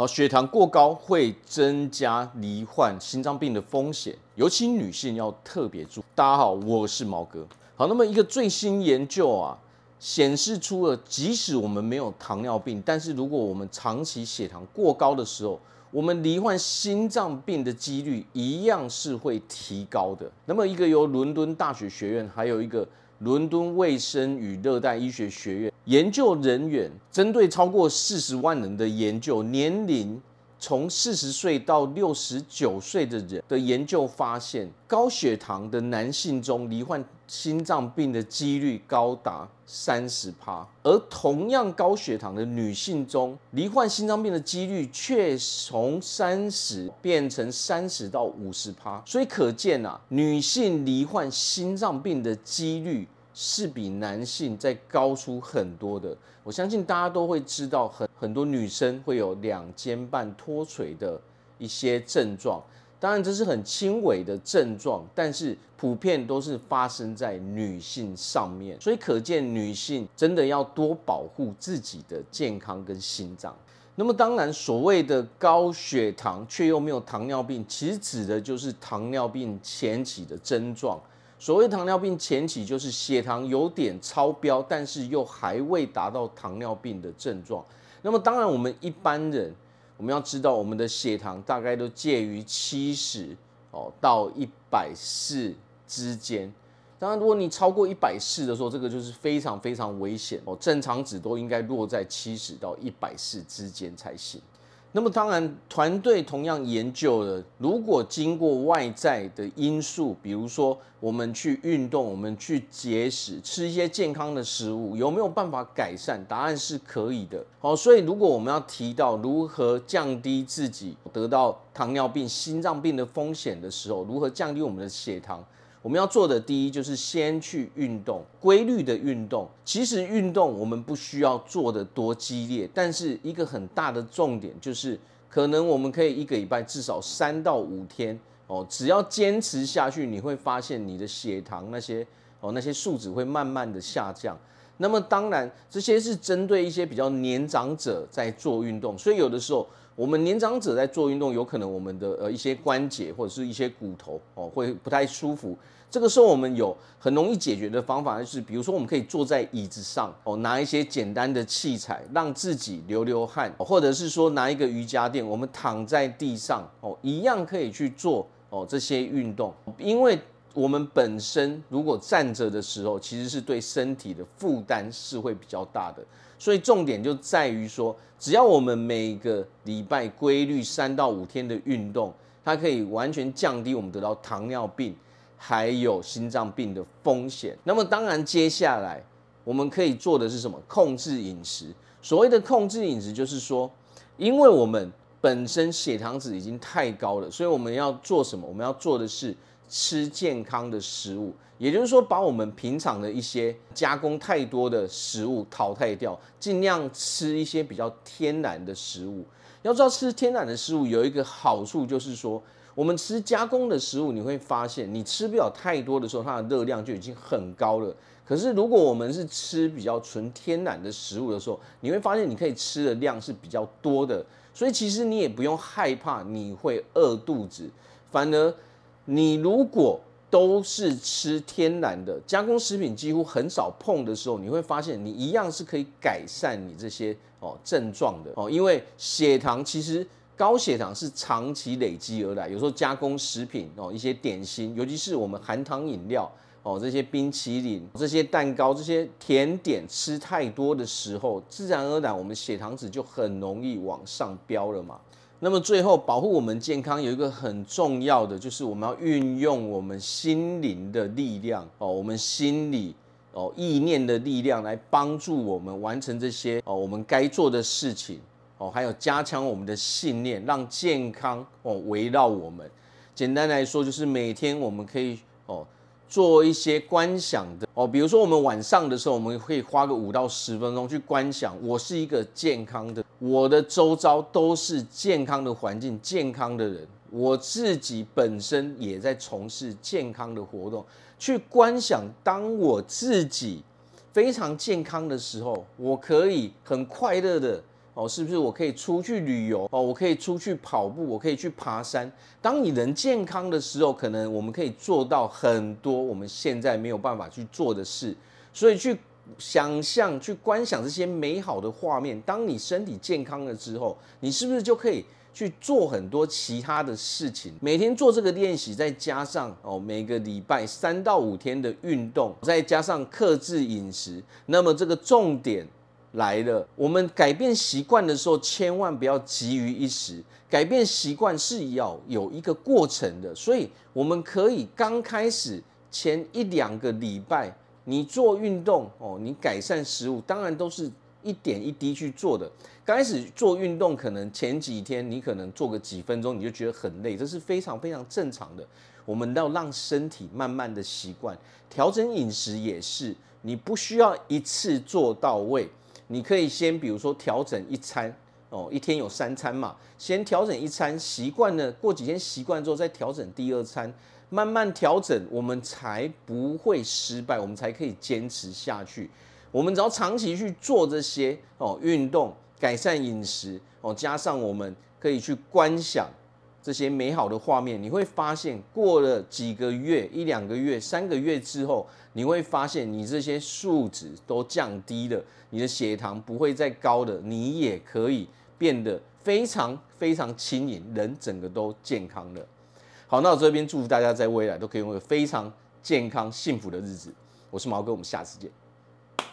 好，血糖过高会增加罹患心脏病的风险，尤其女性要特别注意。大家好，我是毛哥。好，那么一个最新研究啊，显示出了，即使我们没有糖尿病，但是如果我们长期血糖过高的时候，我们罹患心脏病的几率一样是会提高的。那么，一个由伦敦大学学院，还有一个伦敦卫生与热带医学学院研究人员，针对超过四十万人的研究，年龄从四十岁到六十九岁的人的研究发现，高血糖的男性中罹患心脏病的几率高达三十趴，而同样高血糖的女性中，罹患心脏病的几率却从三十变成三十到五十趴。所以可见啊，女性罹患心脏病的几率是比男性再高出很多的。我相信大家都会知道，很很多女生会有两肩半脱垂的一些症状。当然，这是很轻微的症状，但是普遍都是发生在女性上面，所以可见女性真的要多保护自己的健康跟心脏。那么，当然，所谓的高血糖却又没有糖尿病，其实指的就是糖尿病前期的症状。所谓糖尿病前期，就是血糖有点超标，但是又还未达到糖尿病的症状。那么，当然，我们一般人。我们要知道，我们的血糖大概都介于七十哦到一百四之间。当然，如果你超过一百四的时候，这个就是非常非常危险哦。正常值都应该落在七十到一百四之间才行。那么当然，团队同样研究了，如果经过外在的因素，比如说我们去运动，我们去节食，吃一些健康的食物，有没有办法改善？答案是可以的。好，所以如果我们要提到如何降低自己得到糖尿病、心脏病的风险的时候，如何降低我们的血糖？我们要做的第一就是先去运动，规律的运动。其实运动我们不需要做的多激烈，但是一个很大的重点就是，可能我们可以一个礼拜至少三到五天哦，只要坚持下去，你会发现你的血糖那些哦那些数值会慢慢的下降。那么当然这些是针对一些比较年长者在做运动，所以有的时候。我们年长者在做运动，有可能我们的呃一些关节或者是一些骨头哦会不太舒服。这个时候我们有很容易解决的方法，就是比如说我们可以坐在椅子上哦，拿一些简单的器材让自己流流汗，或者是说拿一个瑜伽垫，我们躺在地上哦，一样可以去做哦这些运动。因为我们本身如果站着的时候，其实是对身体的负担是会比较大的。所以重点就在于说，只要我们每个礼拜规律三到五天的运动，它可以完全降低我们得到糖尿病还有心脏病的风险。那么当然，接下来我们可以做的是什么？控制饮食。所谓的控制饮食，就是说，因为我们本身血糖值已经太高了，所以我们要做什么？我们要做的是。吃健康的食物，也就是说，把我们平常的一些加工太多的食物淘汰掉，尽量吃一些比较天然的食物。要知道，吃天然的食物有一个好处，就是说，我们吃加工的食物，你会发现，你吃不了太多的时候，它的热量就已经很高了。可是，如果我们是吃比较纯天然的食物的时候，你会发现，你可以吃的量是比较多的。所以，其实你也不用害怕你会饿肚子，反而。你如果都是吃天然的加工食品，几乎很少碰的时候，你会发现你一样是可以改善你这些哦症状的哦。因为血糖其实高血糖是长期累积而来，有时候加工食品哦，一些点心，尤其是我们含糖饮料哦，这些冰淇淋、这些蛋糕、这些甜点吃太多的时候，自然而然我们血糖值就很容易往上飙了嘛。那么最后保护我们健康有一个很重要的，就是我们要运用我们心灵的力量哦，我们心里哦意念的力量来帮助我们完成这些哦我们该做的事情哦，还有加强我们的信念，让健康哦围绕我们。简单来说，就是每天我们可以哦。做一些观想的哦，比如说我们晚上的时候，我们可以花个五到十分钟去观想，我是一个健康的，我的周遭都是健康的环境，健康的人，我自己本身也在从事健康的活动，去观想，当我自己非常健康的时候，我可以很快乐的。哦，是不是我可以出去旅游哦？我可以出去跑步，我可以去爬山。当你人健康的时候，可能我们可以做到很多我们现在没有办法去做的事。所以去想象、去观想这些美好的画面。当你身体健康了之后，你是不是就可以去做很多其他的事情？每天做这个练习，再加上哦，每个礼拜三到五天的运动，再加上克制饮食，那么这个重点。来了，我们改变习惯的时候，千万不要急于一时。改变习惯是要有一个过程的，所以我们可以刚开始前一两个礼拜，你做运动哦，你改善食物，当然都是一点一滴去做的。刚开始做运动，可能前几天你可能做个几分钟，你就觉得很累，这是非常非常正常的。我们要让身体慢慢的习惯，调整饮食也是，你不需要一次做到位。你可以先比如说调整一餐哦，一天有三餐嘛，先调整一餐，习惯了，过几天习惯之后再调整第二餐，慢慢调整，我们才不会失败，我们才可以坚持下去。我们只要长期去做这些哦，运动、改善饮食哦，加上我们可以去观想这些美好的画面，你会发现过了几个月、一两个月、三个月之后，你会发现你这些数值都降低了。你的血糖不会再高的，你也可以变得非常非常轻盈，人整个都健康了。好，那我这边祝福大家在未来都可以拥有非常健康幸福的日子。我是毛哥，我们下次见。